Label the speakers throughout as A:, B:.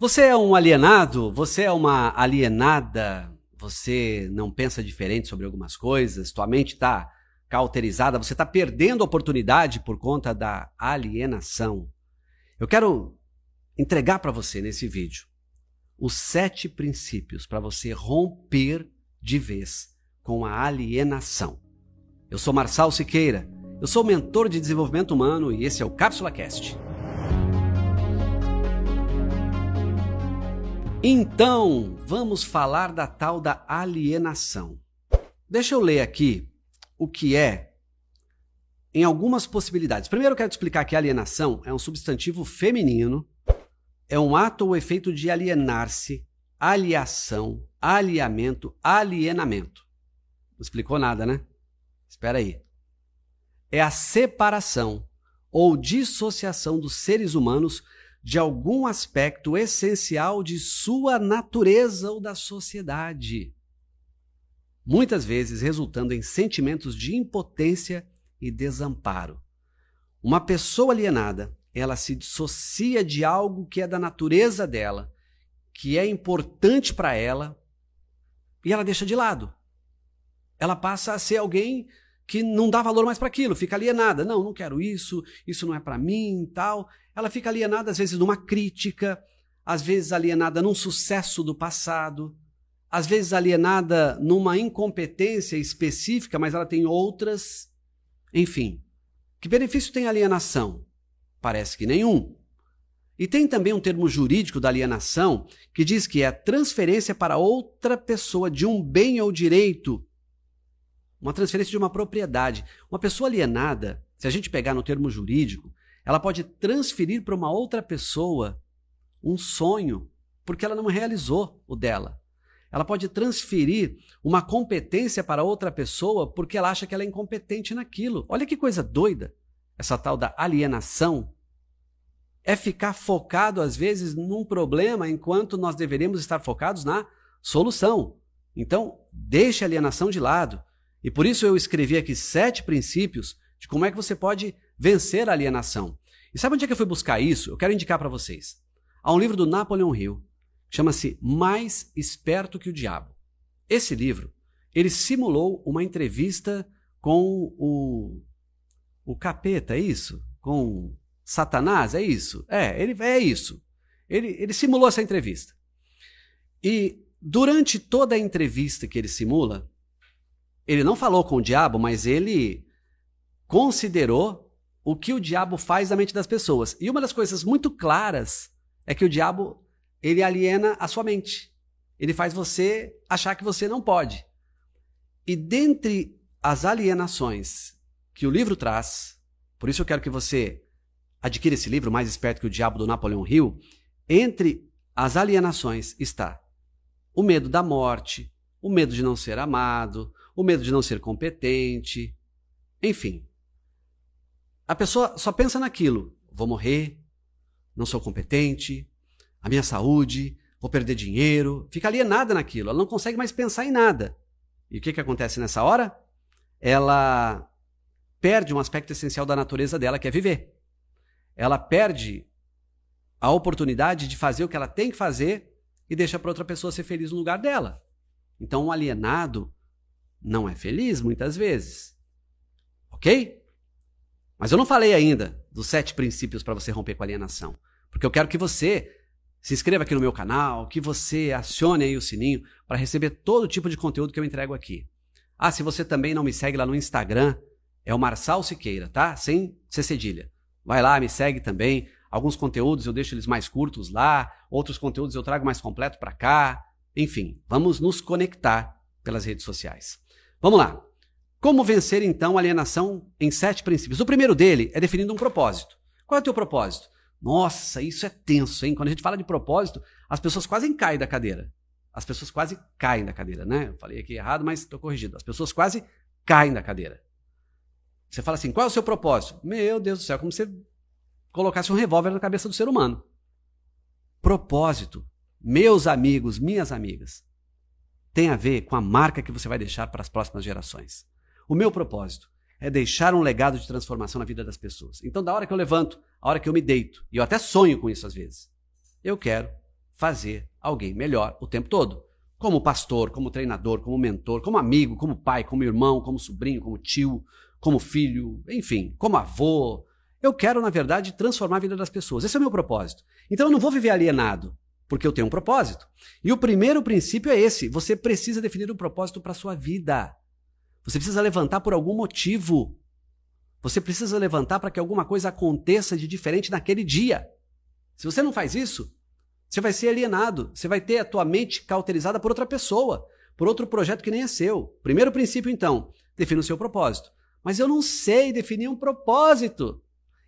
A: Você é um alienado? Você é uma alienada? Você não pensa diferente sobre algumas coisas? Tua mente está cauterizada? Você está perdendo oportunidade por conta da alienação? Eu quero entregar para você nesse vídeo os sete princípios para você romper de vez com a alienação. Eu sou Marçal Siqueira, eu sou mentor de desenvolvimento humano e esse é o Cápsula Cast. Então, vamos falar da tal da alienação. Deixa eu ler aqui o que é em algumas possibilidades. Primeiro eu quero te explicar que alienação é um substantivo feminino, é um ato ou efeito de alienar-se, aliação, aliamento, alienamento. Não explicou nada, né? Espera aí. É a separação ou dissociação dos seres humanos de algum aspecto essencial de sua natureza ou da sociedade. Muitas vezes resultando em sentimentos de impotência e desamparo. Uma pessoa alienada, ela se dissocia de algo que é da natureza dela, que é importante para ela, e ela deixa de lado. Ela passa a ser alguém que não dá valor mais para aquilo, fica alienada. Não, não quero isso, isso não é para mim, tal. Ela fica alienada às vezes numa crítica, às vezes alienada num sucesso do passado, às vezes alienada numa incompetência específica, mas ela tem outras. Enfim, que benefício tem alienação? Parece que nenhum. E tem também um termo jurídico da alienação que diz que é transferência para outra pessoa de um bem ou direito uma transferência de uma propriedade. Uma pessoa alienada, se a gente pegar no termo jurídico, ela pode transferir para uma outra pessoa um sonho, porque ela não realizou o dela. Ela pode transferir uma competência para outra pessoa porque ela acha que ela é incompetente naquilo. Olha que coisa doida, essa tal da alienação. É ficar focado, às vezes, num problema enquanto nós deveríamos estar focados na solução. Então, deixe a alienação de lado. E por isso eu escrevi aqui sete princípios de como é que você pode vencer a alienação. E sabe onde é que eu fui buscar isso? Eu quero indicar para vocês. Há um livro do Napoleon Hill, chama-se Mais Esperto que o Diabo. Esse livro, ele simulou uma entrevista com o, o capeta, é isso? Com Satanás, é isso? É, ele é isso. Ele, ele simulou essa entrevista. E durante toda a entrevista que ele simula, ele não falou com o diabo, mas ele considerou o que o diabo faz na mente das pessoas. E uma das coisas muito claras é que o diabo ele aliena a sua mente. Ele faz você achar que você não pode. E dentre as alienações que o livro traz, por isso eu quero que você adquira esse livro, Mais Esperto que o Diabo, do Napoleão Hill, entre as alienações está o medo da morte, o medo de não ser amado, o medo de não ser competente, enfim. A pessoa só pensa naquilo: vou morrer, não sou competente, a minha saúde, vou perder dinheiro, fica alienada naquilo, ela não consegue mais pensar em nada. E o que, que acontece nessa hora? Ela perde um aspecto essencial da natureza dela, que é viver. Ela perde a oportunidade de fazer o que ela tem que fazer e deixa para outra pessoa ser feliz no lugar dela. Então, um alienado não é feliz muitas vezes. Ok? Mas eu não falei ainda dos sete princípios para você romper com a alienação. Porque eu quero que você se inscreva aqui no meu canal, que você acione aí o sininho para receber todo tipo de conteúdo que eu entrego aqui. Ah, se você também não me segue lá no Instagram, é o Marçal Siqueira, tá? Sem ser cedilha. Vai lá, me segue também. Alguns conteúdos eu deixo eles mais curtos lá, outros conteúdos eu trago mais completo para cá. Enfim, vamos nos conectar pelas redes sociais. Vamos lá. Como vencer então a alienação em sete princípios? O primeiro dele é definindo um propósito. Qual é o teu propósito? Nossa, isso é tenso, hein? Quando a gente fala de propósito, as pessoas quase caem da cadeira. As pessoas quase caem da cadeira, né? Eu falei aqui errado, mas estou corrigido. As pessoas quase caem da cadeira. Você fala assim: qual é o seu propósito? Meu Deus do céu, como se você colocasse um revólver na cabeça do ser humano. Propósito, meus amigos, minhas amigas, tem a ver com a marca que você vai deixar para as próximas gerações. O meu propósito é deixar um legado de transformação na vida das pessoas. Então, da hora que eu levanto, a hora que eu me deito, e eu até sonho com isso às vezes, eu quero fazer alguém melhor o tempo todo. Como pastor, como treinador, como mentor, como amigo, como pai, como irmão, como sobrinho, como tio, como filho, enfim, como avô. Eu quero, na verdade, transformar a vida das pessoas. Esse é o meu propósito. Então eu não vou viver alienado, porque eu tenho um propósito. E o primeiro princípio é esse: você precisa definir um propósito para a sua vida. Você precisa levantar por algum motivo. Você precisa levantar para que alguma coisa aconteça de diferente naquele dia. Se você não faz isso, você vai ser alienado, você vai ter a tua mente cauterizada por outra pessoa, por outro projeto que nem é seu. Primeiro princípio, então, defina o seu propósito. Mas eu não sei definir um propósito.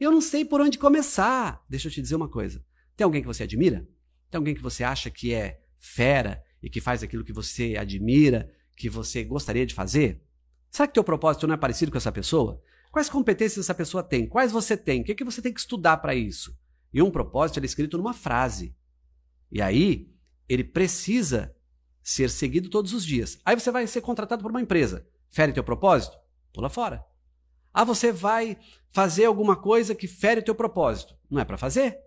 A: Eu não sei por onde começar. Deixa eu te dizer uma coisa. Tem alguém que você admira? Tem alguém que você acha que é fera e que faz aquilo que você admira, que você gostaria de fazer? Será que teu propósito não é parecido com essa pessoa? Quais competências essa pessoa tem? Quais você tem? O que, é que você tem que estudar para isso? E um propósito é escrito numa frase. E aí, ele precisa ser seguido todos os dias. Aí você vai ser contratado por uma empresa. Fere teu propósito? Pula fora. Ah, você vai fazer alguma coisa que fere teu propósito. Não é para fazer.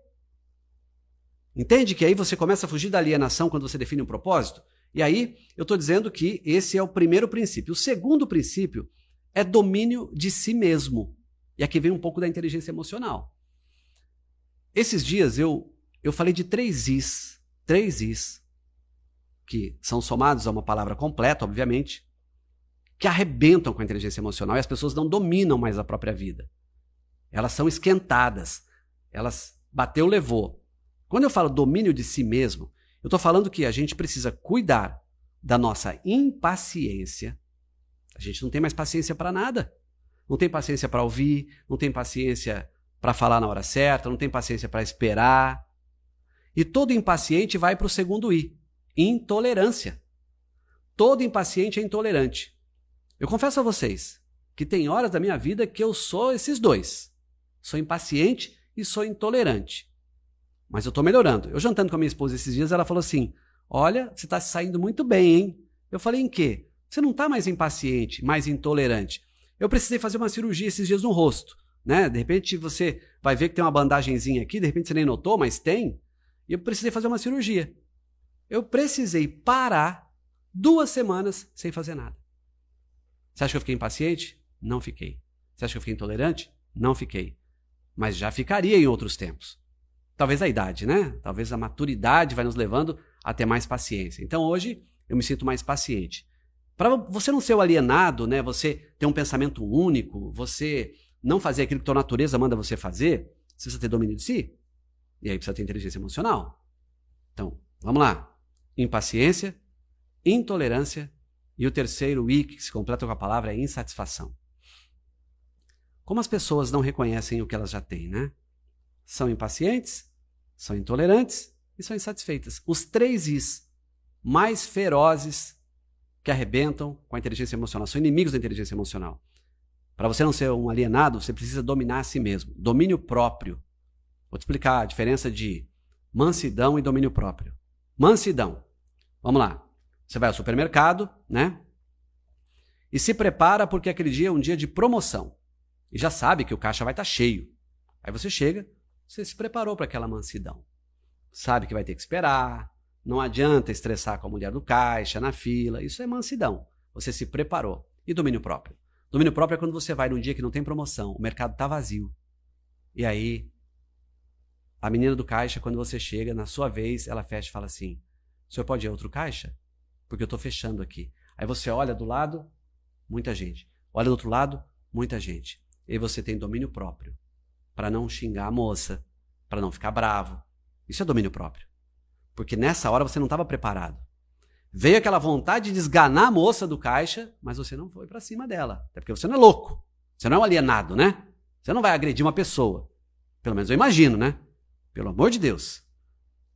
A: Entende que aí você começa a fugir da alienação quando você define um propósito? E aí eu estou dizendo que esse é o primeiro princípio. O segundo princípio é domínio de si mesmo. E aqui vem um pouco da inteligência emocional. Esses dias eu, eu falei de três Is, três Is, que são somados a uma palavra completa, obviamente, que arrebentam com a inteligência emocional e as pessoas não dominam mais a própria vida. Elas são esquentadas. Elas bateu, levou. Quando eu falo domínio de si mesmo, eu estou falando que a gente precisa cuidar da nossa impaciência. A gente não tem mais paciência para nada. Não tem paciência para ouvir, não tem paciência para falar na hora certa, não tem paciência para esperar. E todo impaciente vai para o segundo I: intolerância. Todo impaciente é intolerante. Eu confesso a vocês que tem horas da minha vida que eu sou esses dois. Sou impaciente e sou intolerante. Mas eu estou melhorando. Eu jantando com a minha esposa esses dias, ela falou assim: Olha, você se saindo muito bem, hein? Eu falei: Em quê? Você não está mais impaciente, mais intolerante. Eu precisei fazer uma cirurgia esses dias no rosto. Né? De repente você vai ver que tem uma bandagenzinha aqui, de repente você nem notou, mas tem. E eu precisei fazer uma cirurgia. Eu precisei parar duas semanas sem fazer nada. Você acha que eu fiquei impaciente? Não fiquei. Você acha que eu fiquei intolerante? Não fiquei. Mas já ficaria em outros tempos. Talvez a idade, né? Talvez a maturidade vai nos levando a ter mais paciência. Então hoje eu me sinto mais paciente. Para você não ser o alienado, né? Você ter um pensamento único, você não fazer aquilo que tua natureza manda você fazer, você precisa ter domínio de si. E aí precisa ter inteligência emocional. Então, vamos lá. Impaciência, intolerância e o terceiro I, que se completa com a palavra, é insatisfação. Como as pessoas não reconhecem o que elas já têm, né? São impacientes, são intolerantes e são insatisfeitas. Os três Is mais ferozes que arrebentam com a inteligência emocional, são inimigos da inteligência emocional. Para você não ser um alienado, você precisa dominar a si mesmo. Domínio próprio. Vou te explicar a diferença de mansidão e domínio próprio. Mansidão. Vamos lá. Você vai ao supermercado, né? E se prepara porque aquele dia é um dia de promoção. E já sabe que o caixa vai estar tá cheio. Aí você chega, você se preparou para aquela mansidão. Sabe que vai ter que esperar, não adianta estressar com a mulher do caixa, na fila, isso é mansidão. Você se preparou. E domínio próprio? Domínio próprio é quando você vai num dia que não tem promoção, o mercado está vazio. E aí, a menina do caixa, quando você chega, na sua vez, ela fecha e fala assim: o senhor pode ir a outro caixa? Porque eu estou fechando aqui. Aí você olha do lado, muita gente. Olha do outro lado, muita gente. E aí você tem domínio próprio para não xingar a moça, para não ficar bravo. Isso é domínio próprio. Porque nessa hora você não estava preparado. Veio aquela vontade de esganar a moça do caixa, mas você não foi para cima dela. Até porque você não é louco. Você não é um alienado, né? Você não vai agredir uma pessoa. Pelo menos eu imagino, né? Pelo amor de Deus.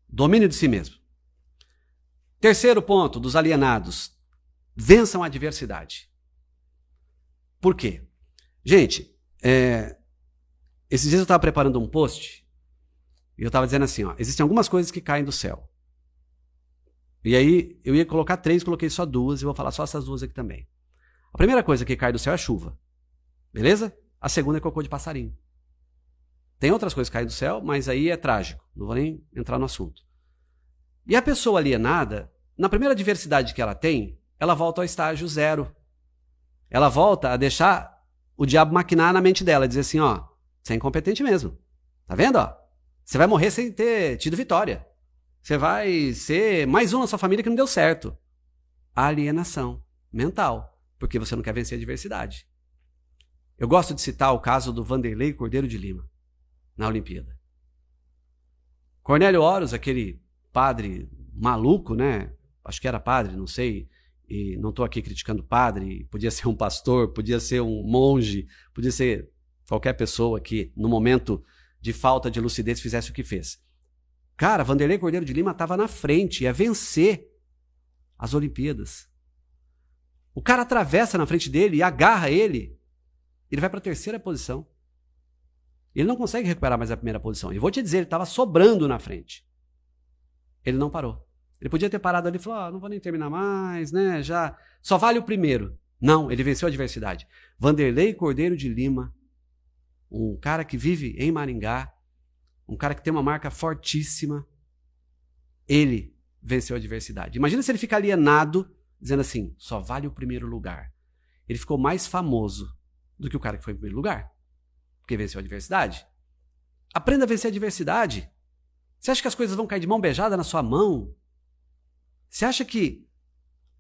A: Domínio de si mesmo. Terceiro ponto dos alienados: vençam a adversidade. Por quê? Gente, é, esses dias eu estava preparando um post e eu estava dizendo assim: ó, existem algumas coisas que caem do céu. E aí eu ia colocar três, coloquei só duas e vou falar só essas duas aqui também. A primeira coisa que cai do céu é a chuva. Beleza? A segunda é cocô de passarinho. Tem outras coisas que caem do céu, mas aí é trágico. Não vou nem entrar no assunto. E a pessoa alienada, na primeira diversidade que ela tem, ela volta ao estágio zero. Ela volta a deixar o diabo maquinar na mente dela, dizer assim, ó, você é incompetente mesmo. Tá vendo, ó? Você vai morrer sem ter tido vitória. Você vai ser mais um na sua família que não deu certo. Alienação mental, porque você não quer vencer a adversidade. Eu gosto de citar o caso do Vanderlei Cordeiro de Lima, na Olimpíada. Cornélio Horus, aquele padre maluco, né? Acho que era padre, não sei. E não estou aqui criticando padre. Podia ser um pastor, podia ser um monge, podia ser qualquer pessoa que, no momento de falta de lucidez, fizesse o que fez. Cara, Vanderlei Cordeiro de Lima estava na frente, ia vencer as Olimpíadas. O cara atravessa na frente dele e agarra ele. Ele vai para a terceira posição. Ele não consegue recuperar mais a primeira posição. E vou te dizer, ele estava sobrando na frente. Ele não parou. Ele podia ter parado ali e falou: ah, não vou nem terminar mais, né? Já só vale o primeiro. Não, ele venceu a adversidade. Vanderlei Cordeiro de Lima, um cara que vive em Maringá, um cara que tem uma marca fortíssima, ele venceu a adversidade. Imagina se ele fica alienado, dizendo assim: só vale o primeiro lugar. Ele ficou mais famoso do que o cara que foi em primeiro lugar, porque venceu a adversidade. Aprenda a vencer a adversidade. Você acha que as coisas vão cair de mão beijada na sua mão? Você acha que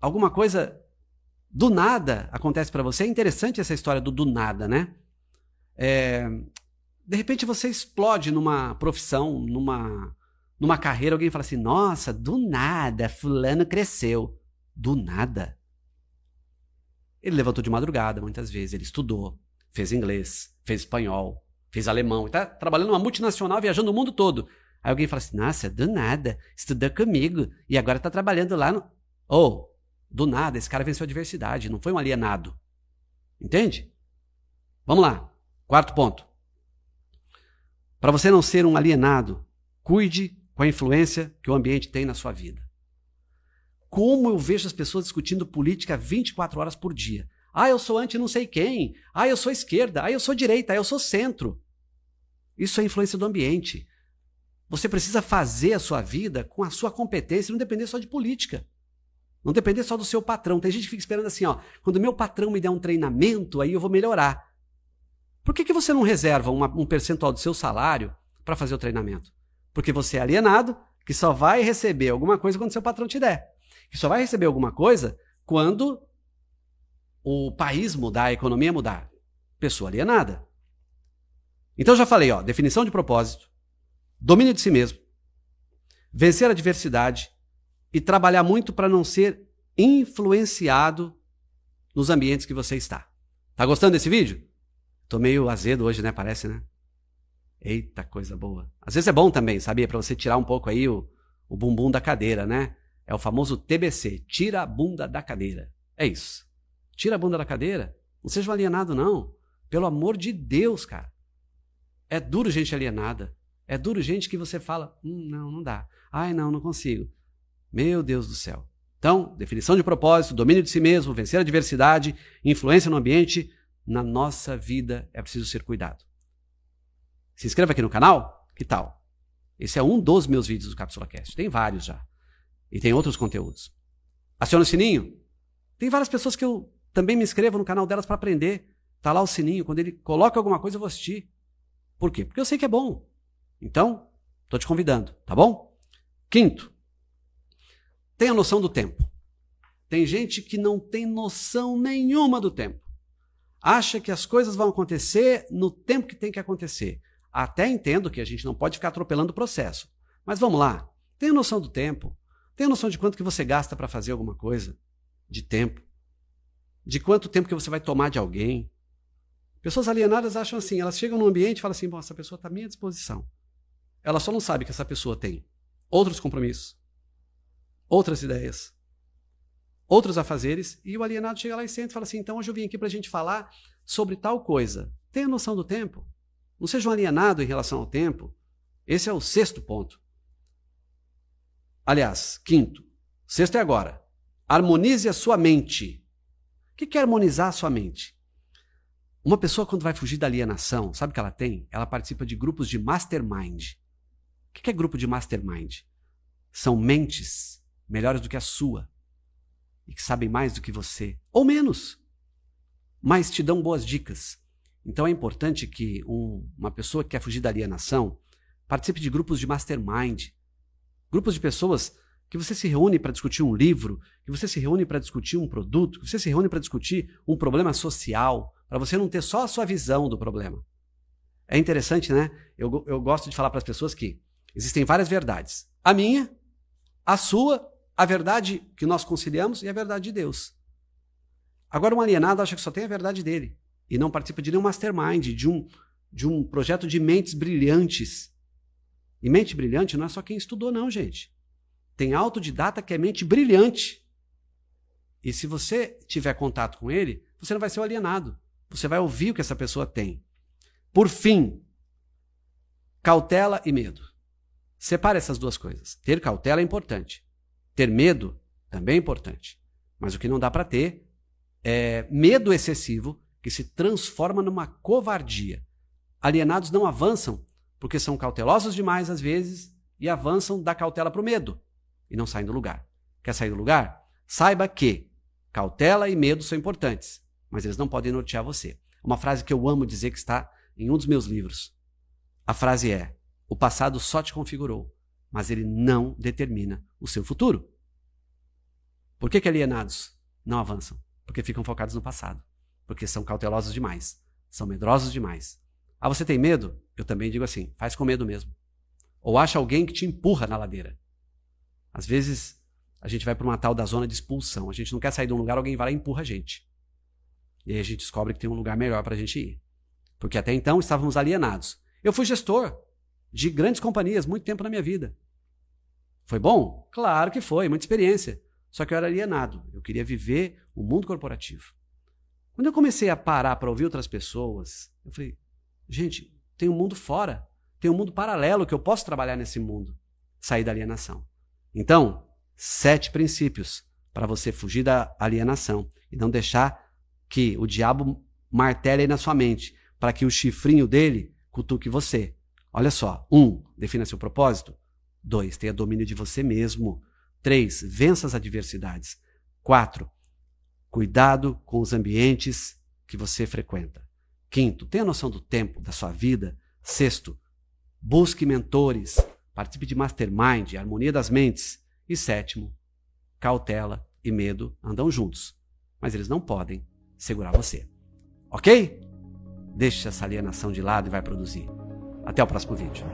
A: alguma coisa do nada acontece para você? É interessante essa história do do nada, né? É, de repente você explode numa profissão, numa, numa carreira, alguém fala assim: nossa, do nada, Fulano cresceu. Do nada. Ele levantou de madrugada muitas vezes, ele estudou, fez inglês, fez espanhol, fez alemão, está trabalhando numa multinacional, viajando o mundo todo. Aí alguém fala assim: nossa, do nada, estudou comigo e agora está trabalhando lá no. Ou, oh, do nada, esse cara venceu a diversidade, não foi um alienado. Entende? Vamos lá. Quarto ponto. Para você não ser um alienado, cuide com a influência que o ambiente tem na sua vida. Como eu vejo as pessoas discutindo política 24 horas por dia. Ah, eu sou anti não sei quem. Ah, eu sou esquerda. Ah, eu sou direita. Ah, eu sou centro. Isso é influência do ambiente. Você precisa fazer a sua vida com a sua competência, não depender só de política. Não depender só do seu patrão. Tem gente que fica esperando assim, ó, quando meu patrão me der um treinamento, aí eu vou melhorar. Por que, que você não reserva uma, um percentual do seu salário para fazer o treinamento? Porque você é alienado, que só vai receber alguma coisa quando seu patrão te der. Que só vai receber alguma coisa quando o país mudar, a economia mudar. Pessoa alienada. Então já falei, ó, definição de propósito, domínio de si mesmo, vencer a diversidade e trabalhar muito para não ser influenciado nos ambientes que você está. Tá gostando desse vídeo? Tô meio azedo hoje, né? Parece, né? Eita, coisa boa. Às vezes é bom também, sabia? Para você tirar um pouco aí o, o bumbum da cadeira, né? É o famoso TBC, tira a bunda da cadeira. É isso. Tira a bunda da cadeira. Não seja um alienado, não. Pelo amor de Deus, cara. É duro gente alienada. É duro gente que você fala, hum, não, não dá. Ai, não, não consigo. Meu Deus do céu. Então, definição de propósito, domínio de si mesmo, vencer a diversidade, influência no ambiente, na nossa vida é preciso ser cuidado. Se inscreva aqui no canal, que tal? Esse é um dos meus vídeos do Cápsula Cast. Tem vários já. E tem outros conteúdos. Aciona o sininho. Tem várias pessoas que eu também me inscrevo no canal delas para aprender. Tá lá o sininho. Quando ele coloca alguma coisa, eu vou assistir. Por quê? Porque eu sei que é bom. Então, estou te convidando, tá bom? Quinto, tenha noção do tempo. Tem gente que não tem noção nenhuma do tempo acha que as coisas vão acontecer no tempo que tem que acontecer. Até entendo que a gente não pode ficar atropelando o processo. Mas vamos lá. Tenha noção do tempo. Tenha noção de quanto que você gasta para fazer alguma coisa. De tempo. De quanto tempo que você vai tomar de alguém. Pessoas alienadas acham assim, elas chegam num ambiente e falam assim, bom, essa pessoa está à minha disposição. Ela só não sabe que essa pessoa tem outros compromissos, outras ideias, outros afazeres, e o alienado chega lá e senta e fala assim: então hoje eu vim aqui para a gente falar sobre tal coisa. Tenha noção do tempo. Não seja um alienado em relação ao tempo. Esse é o sexto ponto. Aliás, quinto. Sexto é agora. Harmonize a sua mente. O que é harmonizar a sua mente? Uma pessoa, quando vai fugir da alienação, sabe o que ela tem? Ela participa de grupos de mastermind. O que é grupo de mastermind? são mentes melhores do que a sua e que sabem mais do que você, ou menos, mas te dão boas dicas. Então é importante que um, uma pessoa que quer fugir da alienação participe de grupos de mastermind, grupos de pessoas que você se reúne para discutir um livro, que você se reúne para discutir um produto, que você se reúne para discutir um problema social, para você não ter só a sua visão do problema. É interessante, né? Eu, eu gosto de falar para as pessoas que existem várias verdades. A minha, a sua, a verdade que nós conciliamos e a verdade de Deus. Agora, um alienado acha que só tem a verdade dele e não participa de nenhum mastermind, de um, de um projeto de mentes brilhantes. E mente brilhante não é só quem estudou, não, gente. Tem autodidata que é mente brilhante. E se você tiver contato com ele, você não vai ser um alienado. Você vai ouvir o que essa pessoa tem. Por fim, cautela e medo. Separe essas duas coisas. Ter cautela é importante. Ter medo também é importante. Mas o que não dá para ter é medo excessivo que se transforma numa covardia. Alienados não avançam porque são cautelosos demais às vezes e avançam da cautela para o medo e não saem do lugar. Quer sair do lugar? Saiba que cautela e medo são importantes, mas eles não podem nortear você. Uma frase que eu amo dizer que está em um dos meus livros. A frase é: O passado só te configurou, mas ele não determina o seu futuro. Por que, que alienados não avançam? Porque ficam focados no passado. Porque são cautelosos demais. São medrosos demais. Ah, você tem medo? Eu também digo assim: faz com medo mesmo. Ou acha alguém que te empurra na ladeira. Às vezes, a gente vai para uma tal da zona de expulsão. A gente não quer sair de um lugar, alguém vai lá e empurra a gente. E aí a gente descobre que tem um lugar melhor para a gente ir. Porque até então estávamos alienados. Eu fui gestor de grandes companhias muito tempo na minha vida. Foi bom? Claro que foi, muita experiência. Só que eu era alienado. Eu queria viver o mundo corporativo. Quando eu comecei a parar para ouvir outras pessoas, eu falei: gente, tem um mundo fora. Tem um mundo paralelo que eu posso trabalhar nesse mundo. Sair da alienação. Então, sete princípios para você fugir da alienação e não deixar que o diabo martele aí na sua mente, para que o chifrinho dele cutuque você. Olha só: um, defina seu propósito. Dois, tenha domínio de você mesmo. Três, vença as adversidades. Quatro, cuidado com os ambientes que você frequenta. Quinto, tenha noção do tempo, da sua vida. Sexto, busque mentores, participe de mastermind, harmonia das mentes. E sétimo, cautela e medo andam juntos, mas eles não podem segurar você. Ok? Deixe essa alienação de lado e vai produzir. Até o próximo vídeo.